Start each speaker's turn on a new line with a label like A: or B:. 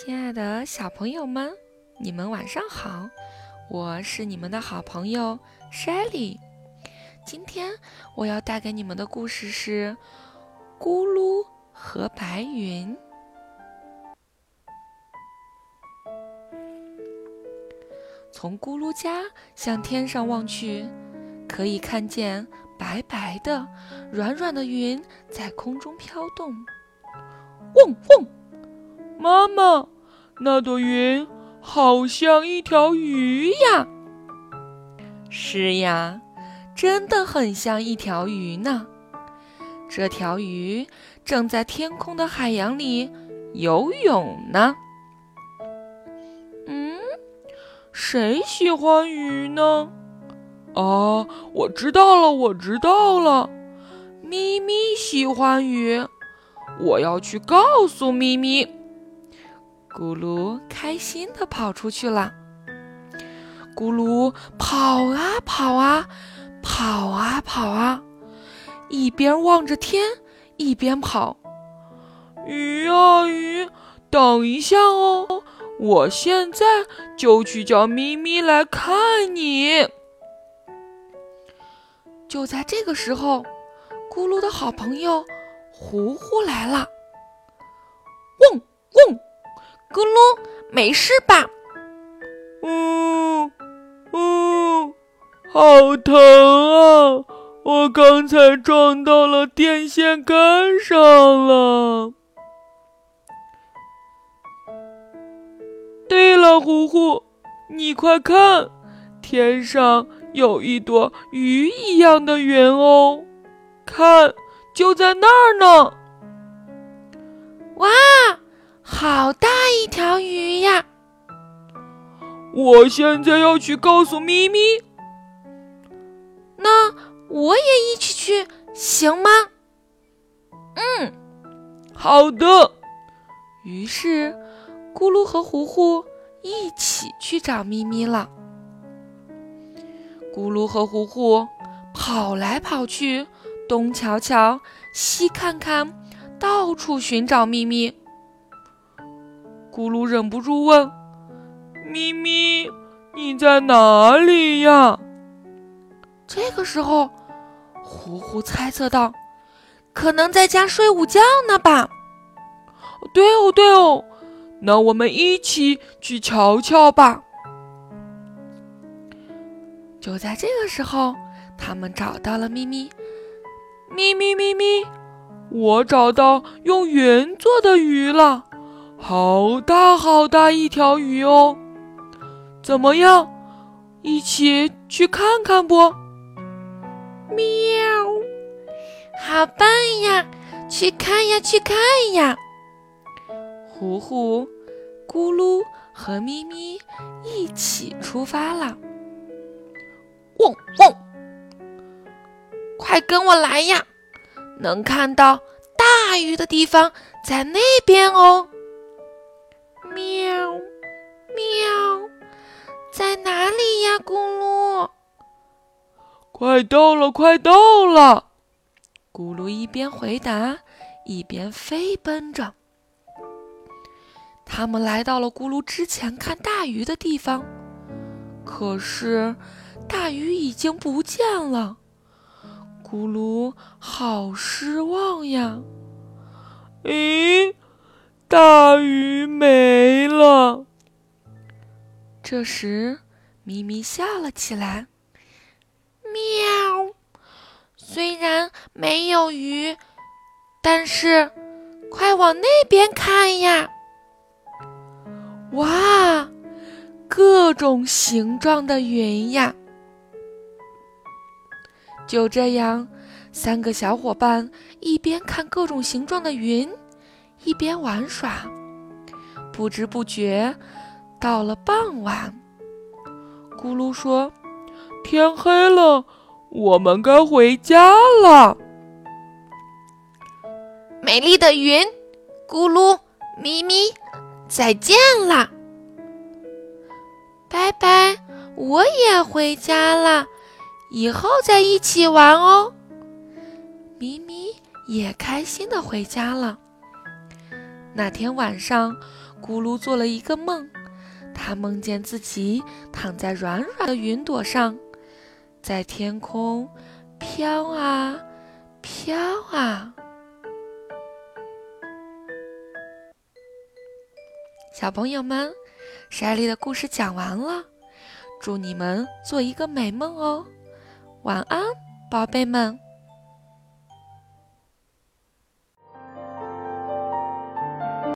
A: 亲爱的小朋友们，你们晚上好！我是你们的好朋友 Shelly。今天我要带给你们的故事是《咕噜和白云》。从咕噜家向天上望去，可以看见白白的、软软的云在空中飘动。
B: 嗡嗡，妈妈，那朵云好像一条鱼呀！
A: 是呀，真的很像一条鱼呢。这条鱼正在天空的海洋里游泳呢。
B: 嗯，谁喜欢鱼呢？哦，我知道了，我知道了，咪咪喜欢鱼。我要去告诉咪咪。
A: 咕噜开心地跑出去了。咕噜跑啊跑啊，跑啊跑啊，一边望着天，一边跑。
B: 鱼啊鱼，等一下哦，我现在就去叫咪咪来看你。
A: 就在这个时候，咕噜的好朋友。糊糊来了，
C: 嗡嗡，咕噜，没事吧？
B: 嗯嗯，好疼啊！我刚才撞到了电线杆上了。对了，糊糊，你快看，天上有一朵鱼一样的云哦，看。就在那儿呢！
C: 哇，好大一条鱼呀！
B: 我现在要去告诉咪咪。
C: 那我也一起去行吗？
B: 嗯，好的。
A: 于是，咕噜和糊糊一起去找咪咪了。咕噜和糊糊跑来跑去。东瞧瞧，西看看，到处寻找咪咪。
B: 咕噜忍不住问：“咪咪，你在哪里呀？”
A: 这个时候，呼呼猜测道：“
C: 可能在家睡午觉呢吧？”“
B: 对哦，对哦，那我们一起去瞧瞧吧。”
A: 就在这个时候，他们找到了咪咪。
B: 咪咪咪咪，我找到用云做的鱼了，好大好大一条鱼哦！怎么样，一起去看看不？
C: 喵，好棒呀！去看呀，去看呀！
A: 糊糊、咕噜和咪咪一起出发了。
C: 汪汪。快跟我来呀！能看到大鱼的地方在那边哦。喵喵，在哪里呀？咕噜，
B: 快到了，快到了！
A: 咕噜一边回答，一边飞奔着。他们来到了咕噜之前看大鱼的地方，可是大鱼已经不见了。咕噜，好失望呀！
B: 咦，大鱼没了。
A: 这时，咪咪笑了起来。
C: 喵，虽然没有鱼，但是快往那边看呀！
A: 哇，各种形状的云呀！就这样，三个小伙伴一边看各种形状的云，一边玩耍。不知不觉，到了傍晚。咕噜说：“
B: 天黑了，我们该回家了。”
C: 美丽的云，咕噜、咪咪，再见了，拜拜！我也回家了。以后再一起玩哦。
A: 咪咪也开心的回家了。那天晚上，咕噜做了一个梦，他梦见自己躺在软软的云朵上，在天空飘啊飘啊。小朋友们，莎莉的故事讲完了，祝你们做一个美梦哦，晚安，宝贝们。